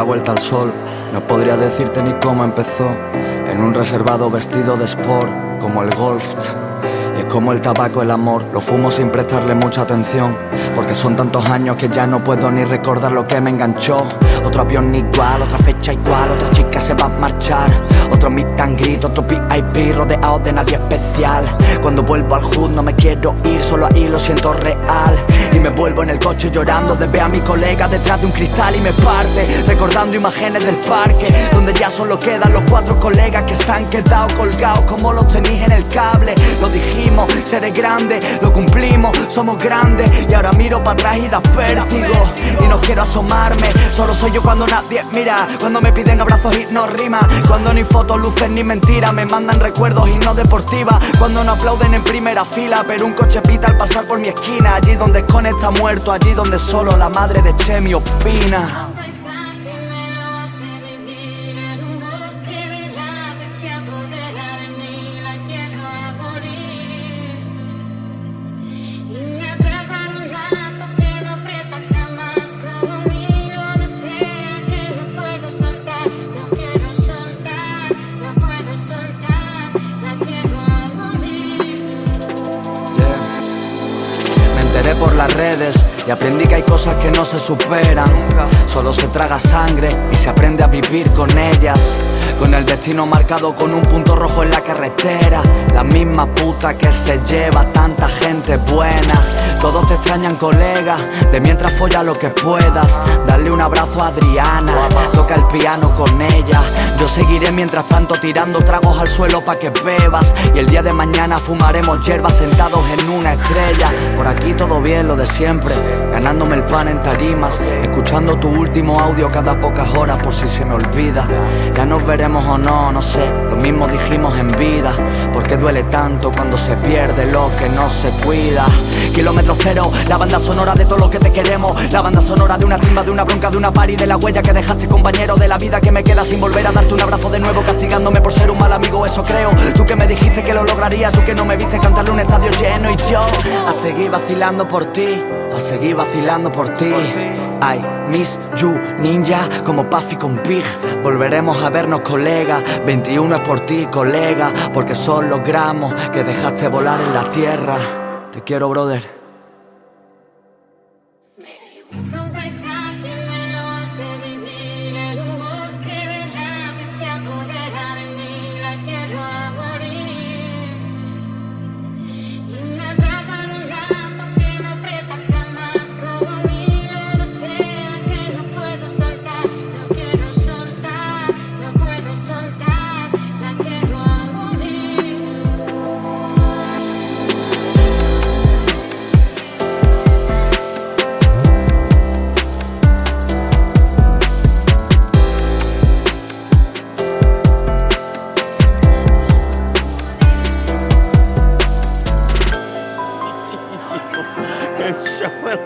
otra vuelta al sol. No podría decirte ni cómo empezó. En un reservado vestido de sport, como el golf. Y es como el tabaco, el amor, lo fumo sin prestarle mucha atención. Porque son tantos años que ya no puedo ni recordar lo que me enganchó. Otro avión igual, otra fecha igual, otra chica se va a marchar. Otro meet and greet, otro VIP rodeado de nadie especial. Cuando vuelvo al hood no me quiero ir, solo ahí lo siento real. Y me vuelvo en el coche llorando de ver a mi colega detrás de un cristal y me parte. Recordando imágenes del parque, donde ya solo quedan los cuatro colegas que se han quedado colgados como los tenis en el cable. Lo dijimos, seré grande, lo cumplimos, somos grandes. Y ahora miro para atrás y da vértigo. Y no quiero asomarme, solo soy yo cuando nadie mira. Cuando me piden abrazos y no rima. Cuando ni fotos, luces ni mentiras. Me mandan recuerdos y no deportivas. Cuando no aplauden en primera fila, pero un coche pita al pasar por mi esquina. Allí donde Con está muerto, allí donde solo la madre de Chemi opina. Las redes y aprendí que hay cosas que no se superan. Solo se traga sangre y se aprende a vivir con ellas. Con el destino marcado con un punto rojo en la carretera. La misma puta que se lleva tanta gente buena. Todos te extrañan, colega. De mientras folla lo que puedas. Darle un abrazo a Adriana. Toca el piano con ella. Yo seguiré mientras tanto tirando tragos al suelo pa' que bebas. Y el día de mañana fumaremos hierbas sentados en una estrella. Por aquí todo bien, lo de siempre. Ganándome el pan en tarimas. Escuchando tu último audio cada pocas horas por si se me olvida. Ya nos veremos o no, no sé. Lo mismo dijimos en vida. Porque duele tanto cuando se pierde lo que no se cuida. Kilómetro cero, la banda sonora de todo lo que te queremos. La banda sonora de una timba, de una bronca, de una pari, de la huella que dejaste, compañero. De la vida que me queda sin volver a darte un abrazo de nuevo, castigándome por ser un mal amigo, eso creo. Tú que me dijiste que lo lograría, tú que no me viste cantarle un estadio lleno y yo a seguir vacilando por ti, a seguir vacilando por ti. I miss you, ninja, como Puffy con Pig. Volveremos a vernos, colega. 21 es por ti, colega, porque son los gramos que dejaste volar en la tierra. Te quiero, brother.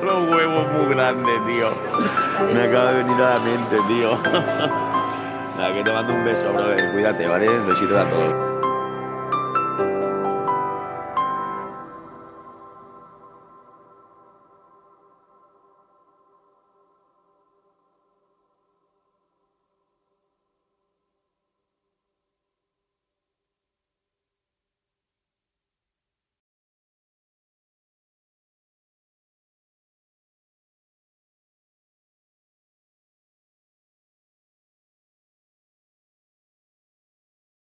Los huevos muy grande, tío. Me acaba de venir a la mente, tío. Nada, que te mando un beso, brother. Cuídate, ¿vale? Besitos a todos.